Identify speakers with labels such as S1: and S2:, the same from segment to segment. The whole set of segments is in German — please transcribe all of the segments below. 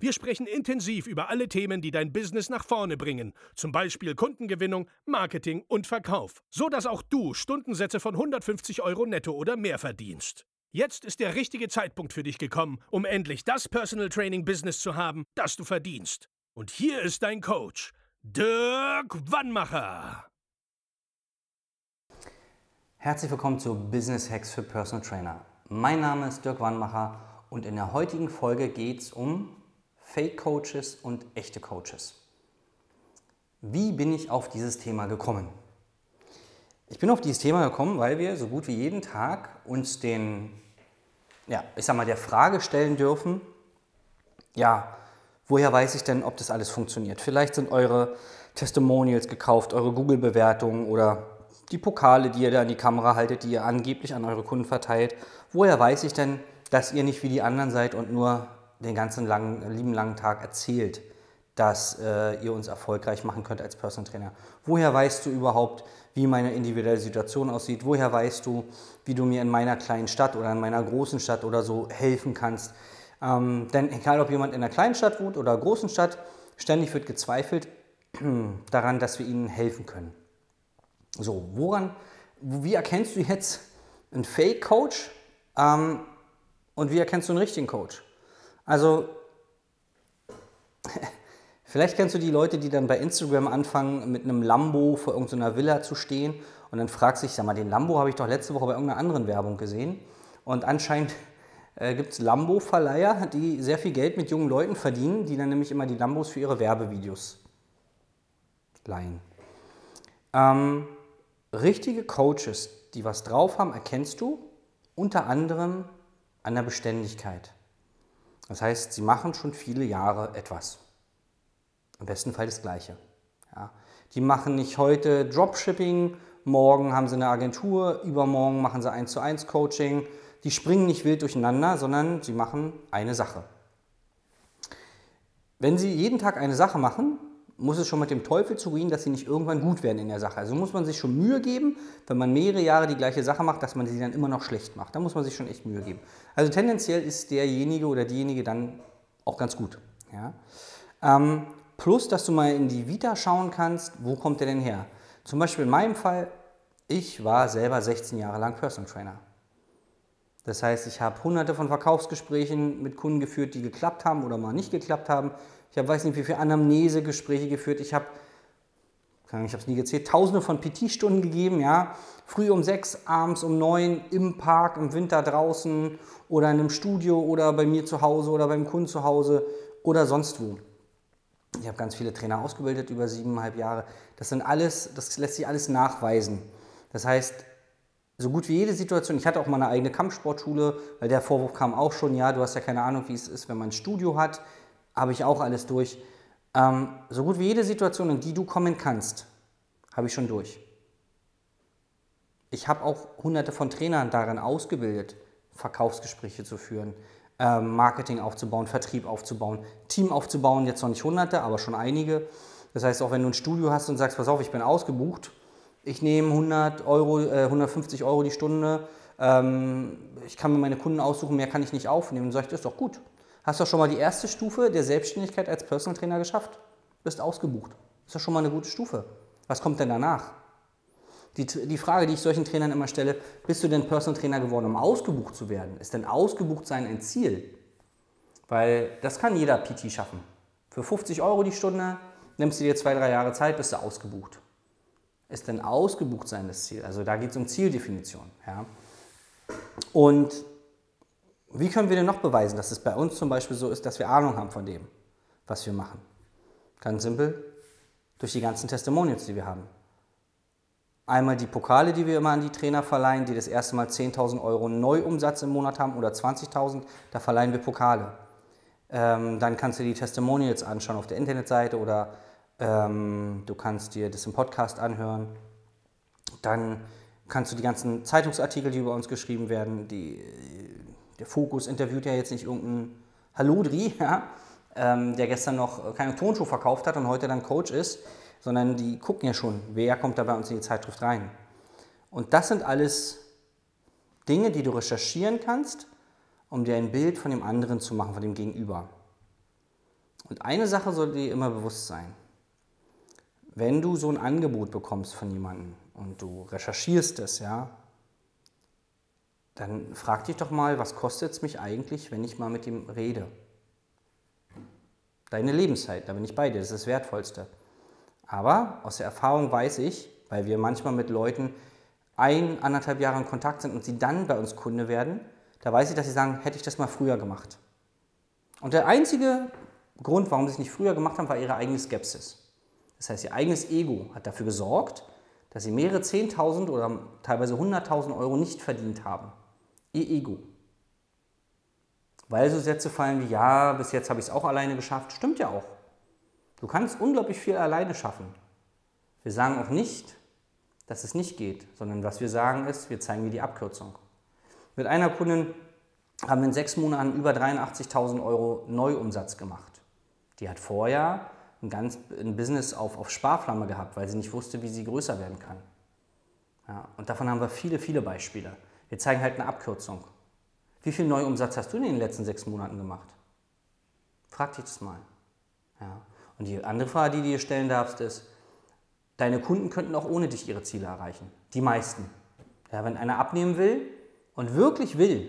S1: Wir sprechen intensiv über alle Themen, die dein Business nach vorne bringen, zum Beispiel Kundengewinnung, Marketing und Verkauf, so dass auch du Stundensätze von 150 Euro netto oder mehr verdienst. Jetzt ist der richtige Zeitpunkt für dich gekommen, um endlich das Personal Training Business zu haben, das du verdienst. Und hier ist dein Coach, Dirk Wannmacher.
S2: Herzlich willkommen zu Business Hacks für Personal Trainer. Mein Name ist Dirk Wannmacher und in der heutigen Folge geht es um Fake Coaches und echte Coaches. Wie bin ich auf dieses Thema gekommen? Ich bin auf dieses Thema gekommen, weil wir so gut wie jeden Tag uns den, ja, ich sag mal, der Frage stellen dürfen, ja, woher weiß ich denn, ob das alles funktioniert? Vielleicht sind eure Testimonials gekauft, eure Google-Bewertungen oder die Pokale, die ihr da in die Kamera haltet, die ihr angeblich an eure Kunden verteilt. Woher weiß ich denn, dass ihr nicht wie die anderen seid und nur den ganzen langen, lieben langen Tag erzählt, dass äh, ihr uns erfolgreich machen könnt als Personal Trainer? Woher weißt du überhaupt, wie meine individuelle Situation aussieht. Woher weißt du, wie du mir in meiner kleinen Stadt oder in meiner großen Stadt oder so helfen kannst? Ähm, denn egal, ob jemand in einer kleinen Stadt wohnt oder großen Stadt, ständig wird gezweifelt daran, dass wir ihnen helfen können. So, woran, wie erkennst du jetzt einen Fake-Coach ähm, und wie erkennst du einen richtigen Coach? Also, Vielleicht kennst du die Leute, die dann bei Instagram anfangen, mit einem Lambo vor irgendeiner Villa zu stehen und dann fragst du dich, sag mal, den Lambo habe ich doch letzte Woche bei irgendeiner anderen Werbung gesehen. Und anscheinend äh, gibt es Lambo-Verleiher, die sehr viel Geld mit jungen Leuten verdienen, die dann nämlich immer die Lambos für ihre Werbevideos leihen. Ähm, richtige Coaches, die was drauf haben, erkennst du unter anderem an der Beständigkeit. Das heißt, sie machen schon viele Jahre etwas. Im besten Fall das Gleiche. Ja. Die machen nicht heute Dropshipping, morgen haben sie eine Agentur, übermorgen machen sie 1 zu 1 Coaching. Die springen nicht wild durcheinander, sondern sie machen eine Sache. Wenn sie jeden Tag eine Sache machen, muss es schon mit dem Teufel zugehen, dass sie nicht irgendwann gut werden in der Sache. Also muss man sich schon Mühe geben, wenn man mehrere Jahre die gleiche Sache macht, dass man sie dann immer noch schlecht macht. Da muss man sich schon echt Mühe geben. Also tendenziell ist derjenige oder diejenige dann auch ganz gut. Ja? Ähm, Plus, dass du mal in die Vita schauen kannst, wo kommt der denn her? Zum Beispiel in meinem Fall, ich war selber 16 Jahre lang Personal Trainer. Das heißt, ich habe hunderte von Verkaufsgesprächen mit Kunden geführt, die geklappt haben oder mal nicht geklappt haben. Ich habe, weiß nicht, wie viele Anamnesegespräche geführt. Ich habe, ich habe es nie gezählt, tausende von PT-Stunden gegeben, ja. Früh um sechs, abends um neun, im Park, im Winter draußen oder in einem Studio oder bei mir zu Hause oder beim Kunden zu Hause oder sonst wo. Ich habe ganz viele Trainer ausgebildet über siebeneinhalb Jahre. Das sind alles, das lässt sich alles nachweisen. Das heißt, so gut wie jede Situation, ich hatte auch mal eine eigene Kampfsportschule, weil der Vorwurf kam auch schon, ja, du hast ja keine Ahnung, wie es ist, wenn man ein Studio hat, habe ich auch alles durch. Ähm, so gut wie jede Situation, in die du kommen kannst, habe ich schon durch. Ich habe auch hunderte von Trainern darin ausgebildet, Verkaufsgespräche zu führen, ähm, Marketing aufzubauen, Vertrieb aufzubauen, Team aufzubauen, jetzt noch nicht hunderte, aber schon einige. Das heißt, auch wenn du ein Studio hast und sagst, pass auf, ich bin ausgebucht, ich nehme 100 Euro, äh, 150 Euro die Stunde, ähm, ich kann mir meine Kunden aussuchen, mehr kann ich nicht aufnehmen. Dann sage ich, das ist doch gut. Hast du schon mal die erste Stufe der Selbstständigkeit als Personal Trainer geschafft? Bist ausgebucht. Ist doch schon mal eine gute Stufe. Was kommt denn danach? Die, die Frage, die ich solchen Trainern immer stelle, bist du denn Personal Trainer geworden, um ausgebucht zu werden? Ist denn ausgebucht sein ein Ziel? Weil das kann jeder PT schaffen. Für 50 Euro die Stunde nimmst du dir zwei, drei Jahre Zeit, bist du ausgebucht. ist ein ausgebucht sein das Ziel. Also da geht es um Zieldefinition. Ja. Und wie können wir denn noch beweisen, dass es bei uns zum Beispiel so ist, dass wir Ahnung haben von dem, was wir machen? Ganz simpel, durch die ganzen Testimonials, die wir haben. Einmal die Pokale, die wir immer an die Trainer verleihen, die das erste Mal 10.000 Euro Neuumsatz im Monat haben oder 20.000, da verleihen wir Pokale. Ähm, dann kannst du die Testimonials anschauen auf der Internetseite oder ähm, du kannst dir das im Podcast anhören. Dann kannst du die ganzen Zeitungsartikel, die über uns geschrieben werden, die, der Fokus interviewt ja jetzt nicht irgendeinen Haludri, ja, ähm, der gestern noch keine Tonschuh verkauft hat und heute dann Coach ist, sondern die gucken ja schon, wer kommt da bei uns in die Zeitschrift rein. Und das sind alles Dinge, die du recherchieren kannst, um dir ein Bild von dem anderen zu machen, von dem Gegenüber. Und eine Sache soll dir immer bewusst sein. Wenn du so ein Angebot bekommst von jemandem und du recherchierst es, ja, dann frag dich doch mal, was kostet es mich eigentlich, wenn ich mal mit ihm rede? Deine Lebenszeit, da bin ich bei dir, das ist das Wertvollste. Aber aus der Erfahrung weiß ich, weil wir manchmal mit Leuten ein, anderthalb Jahre in Kontakt sind und sie dann bei uns Kunde werden, da weiß ich, dass sie sagen, hätte ich das mal früher gemacht. Und der einzige Grund, warum sie es nicht früher gemacht haben, war ihre eigene Skepsis. Das heißt, ihr eigenes Ego hat dafür gesorgt, dass sie mehrere 10.000 oder teilweise 100.000 Euro nicht verdient haben. Ihr Ego. Weil so Sätze fallen wie, ja, bis jetzt habe ich es auch alleine geschafft. Stimmt ja auch. Du kannst unglaublich viel alleine schaffen. Wir sagen auch nicht, dass es nicht geht, sondern was wir sagen ist, wir zeigen dir die Abkürzung. Mit einer Kundin haben wir in sechs Monaten über 83.000 Euro Neuumsatz gemacht. Die hat vorher ein, ganz, ein Business auf, auf Sparflamme gehabt, weil sie nicht wusste, wie sie größer werden kann. Ja, und davon haben wir viele, viele Beispiele. Wir zeigen halt eine Abkürzung. Wie viel Neuumsatz hast du in den letzten sechs Monaten gemacht? Frag dich das mal. Ja. Und die andere Frage, die du dir stellen darfst, ist, deine Kunden könnten auch ohne dich ihre Ziele erreichen. Die meisten. Ja, wenn einer abnehmen will und wirklich will,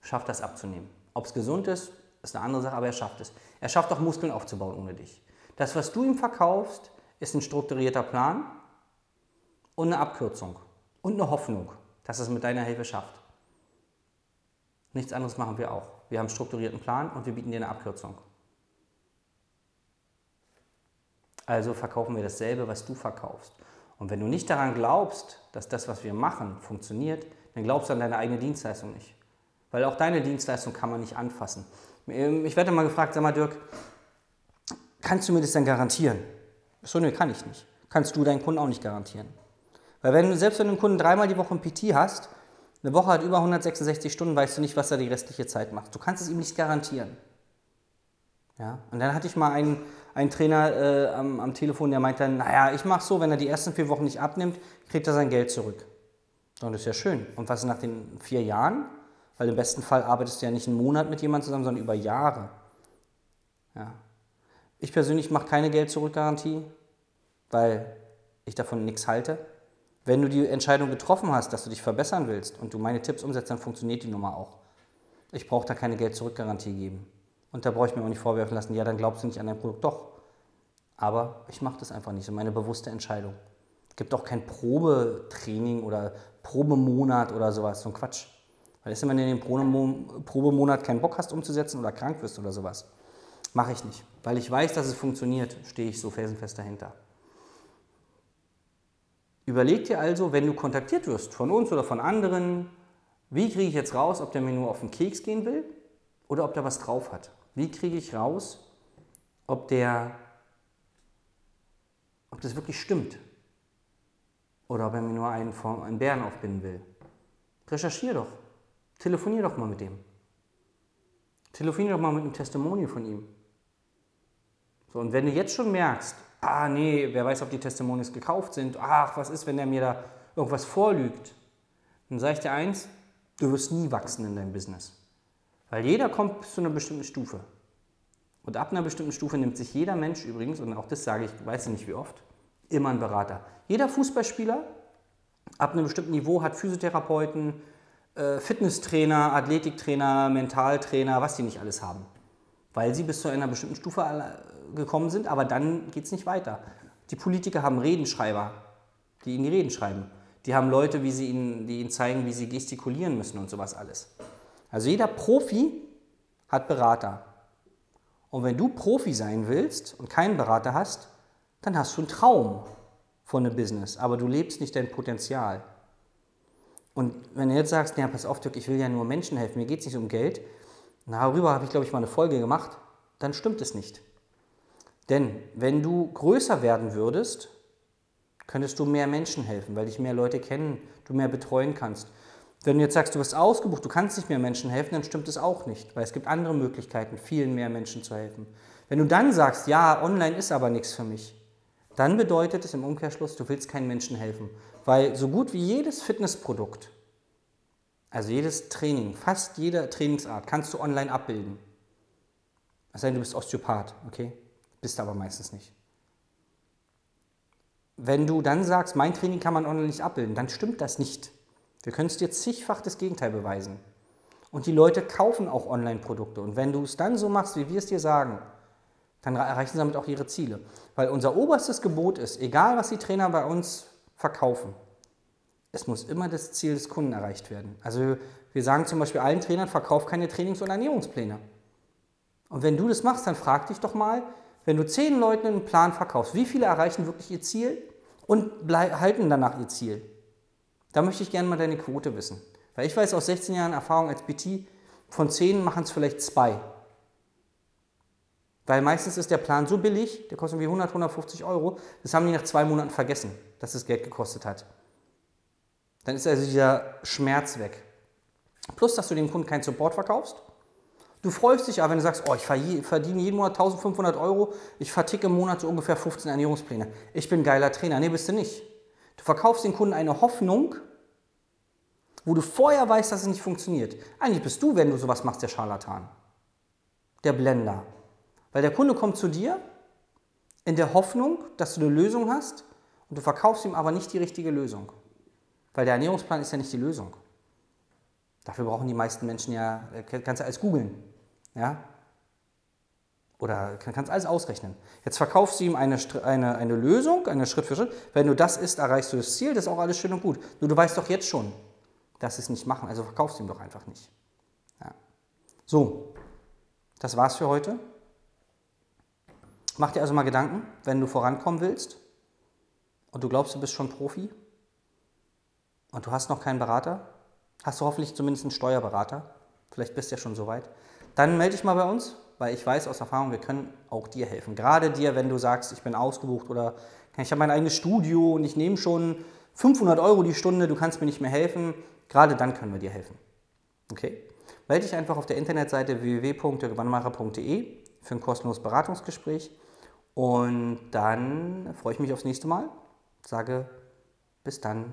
S2: schafft das abzunehmen. Ob es gesund ist, ist eine andere Sache, aber er schafft es. Er schafft auch Muskeln aufzubauen ohne dich. Das, was du ihm verkaufst, ist ein strukturierter Plan und eine Abkürzung und eine Hoffnung, dass es mit deiner Hilfe schafft. Nichts anderes machen wir auch. Wir haben einen strukturierten Plan und wir bieten dir eine Abkürzung. Also verkaufen wir dasselbe, was du verkaufst. Und wenn du nicht daran glaubst, dass das, was wir machen, funktioniert, dann glaubst du an deine eigene Dienstleistung nicht. Weil auch deine Dienstleistung kann man nicht anfassen. Ähm, ich werde mal gefragt, sag mal Dirk, kannst du mir das denn garantieren? So, ne, kann ich nicht. Kannst du deinen Kunden auch nicht garantieren. Weil wenn du, selbst wenn du einen Kunden dreimal die Woche ein PT hast, eine Woche hat über 166 Stunden, weißt du nicht, was er die restliche Zeit macht. Du kannst es ihm nicht garantieren. Ja? Und dann hatte ich mal einen, einen Trainer äh, am, am, Telefon, der meinte naja, ich mache so, wenn er die ersten vier Wochen nicht abnimmt, kriegt er sein Geld zurück. Und das ist ja schön. Und was nach den vier Jahren? Weil im besten Fall arbeitest du ja nicht einen Monat mit jemandem zusammen, sondern über Jahre. Ja. Ich persönlich mache keine Geld-Zurück-Garantie, weil ich davon nichts halte. Wenn du die Entscheidung getroffen hast, dass du dich verbessern willst und du meine Tipps umsetzt, dann funktioniert die Nummer auch. Ich brauche da keine Geld-Zurück-Garantie geben. Und da brauche ich mir auch nicht vorwerfen lassen, ja, dann glaubst du nicht an dein Produkt. Doch. Aber ich mache das einfach nicht. So meine bewusste Entscheidung. Es gibt auch kein Probetraining oder Probemonat oder sowas. So ein Quatsch. Weil ist, wenn du in den Probemonat keinen Bock hast umzusetzen oder krank wirst oder sowas. Mache ich nicht. Weil ich weiß, dass es funktioniert, stehe ich so felsenfest dahinter. Überleg dir also, wenn du kontaktiert wirst von uns oder von anderen, wie kriege ich jetzt raus, ob der mir nur auf den Keks gehen will oder ob der was drauf hat. Wie kriege ich raus, ob der, ob das wirklich stimmt? Oder ob er mir nur einen, einen Bären aufbinden will? Recherchier doch. Telefonier doch mal mit dem. Telefonier doch mal mit einem Testimonial von ihm. So, und wenn du jetzt schon merkst, ah nee, wer weiß, ob die Testimonials gekauft sind, ach, was ist, wenn er mir da irgendwas vorlügt, dann sage ich dir eins, du wirst nie wachsen in deinem Business. Weil jeder kommt bis zu einer bestimmten Stufe. Und ab einer bestimmten Stufe nimmt sich jeder Mensch übrigens, und auch das sage ich, weiß ich nicht wie oft, immer einen Berater. Jeder Fußballspieler ab einem bestimmten Niveau hat Physiotherapeuten, äh, Fitnesstrainer, Athletiktrainer, Mentaltrainer, was sie nicht alles haben. Weil sie bis zu einer bestimmten Stufe gekommen sind, aber dann geht es nicht weiter. Die Politiker haben Redenschreiber. die ihnen die Reden schreiben. Die haben Leute, wie sie ihnen, die ihnen zeigen, wie sie gestikulieren müssen und sowas alles. Also jeder Profi hat Berater. Und wenn du Profi sein willst und keinen Berater hast, dann hast du einen Traum von einem Business, aber du lebst nicht dein Potenzial. Und wenn du jetzt sagst, ja, pass auf, Dirk, ich will ja nur Menschen helfen, mir geht es nicht um Geld, darüber habe ich, glaube ich, mal eine Folge gemacht, dann stimmt es nicht. Denn wenn du größer werden würdest, könntest du mehr Menschen helfen, weil dich mehr Leute kennen, du mehr betreuen kannst. Wenn du jetzt sagst, du wirst ausgebucht, du kannst nicht mehr Menschen helfen, dann stimmt es auch nicht, weil es gibt andere Möglichkeiten, vielen mehr Menschen zu helfen. Wenn du dann sagst, ja, online ist aber nichts für mich, dann bedeutet es im Umkehrschluss, du willst keinen Menschen helfen. Weil so gut wie jedes Fitnessprodukt, also jedes Training, fast jede Trainingsart, kannst du online abbilden. Es sei denn, du bist Osteopath, okay? Bist aber meistens nicht. Wenn du dann sagst, mein Training kann man online nicht abbilden, dann stimmt das nicht. Wir können es dir zigfach das Gegenteil beweisen. Und die Leute kaufen auch Online-Produkte. Und wenn du es dann so machst, wie wir es dir sagen, dann erreichen sie damit auch ihre Ziele. Weil unser oberstes Gebot ist, egal was die Trainer bei uns verkaufen, es muss immer das Ziel des Kunden erreicht werden. Also wir sagen zum Beispiel allen Trainern, verkauf keine Trainings- und Ernährungspläne. Und wenn du das machst, dann frag dich doch mal, wenn du zehn Leuten einen Plan verkaufst, wie viele erreichen wirklich ihr Ziel und halten danach ihr Ziel? Da möchte ich gerne mal deine Quote wissen. Weil ich weiß aus 16 Jahren Erfahrung als BT, von 10 machen es vielleicht zwei. Weil meistens ist der Plan so billig, der kostet irgendwie 100, 150 Euro, das haben die nach zwei Monaten vergessen, dass es Geld gekostet hat. Dann ist also dieser Schmerz weg. Plus, dass du dem Kunden keinen Support verkaufst. Du freust dich aber, wenn du sagst, oh, ich verdiene jeden Monat 1500 Euro, ich verticke im Monat so ungefähr 15 Ernährungspläne. Ich bin geiler Trainer. Nee, bist du nicht. Du verkaufst den Kunden eine Hoffnung, wo du vorher weißt, dass es nicht funktioniert. Eigentlich bist du, wenn du sowas machst, der Scharlatan. Der Blender. Weil der Kunde kommt zu dir in der Hoffnung, dass du eine Lösung hast und du verkaufst ihm aber nicht die richtige Lösung. Weil der Ernährungsplan ist ja nicht die Lösung. Dafür brauchen die meisten Menschen ja, äh, kannst du alles googeln. Ja? Oder kannst alles ausrechnen. Jetzt verkaufst du ihm eine, eine, eine Lösung, eine Schritt für Schritt. Wenn du das isst, erreichst du das Ziel, das ist auch alles schön und gut. Nur du weißt doch jetzt schon, dass sie es nicht machen. Also verkaufst du ihm doch einfach nicht. Ja. So, das war's für heute. Mach dir also mal Gedanken, wenn du vorankommen willst und du glaubst, du bist schon Profi und du hast noch keinen Berater, hast du hoffentlich zumindest einen Steuerberater, vielleicht bist du ja schon so weit, dann melde dich mal bei uns, weil ich weiß aus Erfahrung, wir können auch dir helfen. Gerade dir, wenn du sagst, ich bin ausgebucht oder ich habe mein eigenes Studio und ich nehme schon 500 Euro die Stunde, du kannst mir nicht mehr helfen, gerade dann können wir dir helfen. Okay? Melde dich einfach auf der Internetseite www.gewannmacher.de für ein kostenloses Beratungsgespräch und dann freue ich mich aufs nächste Mal. Sage bis dann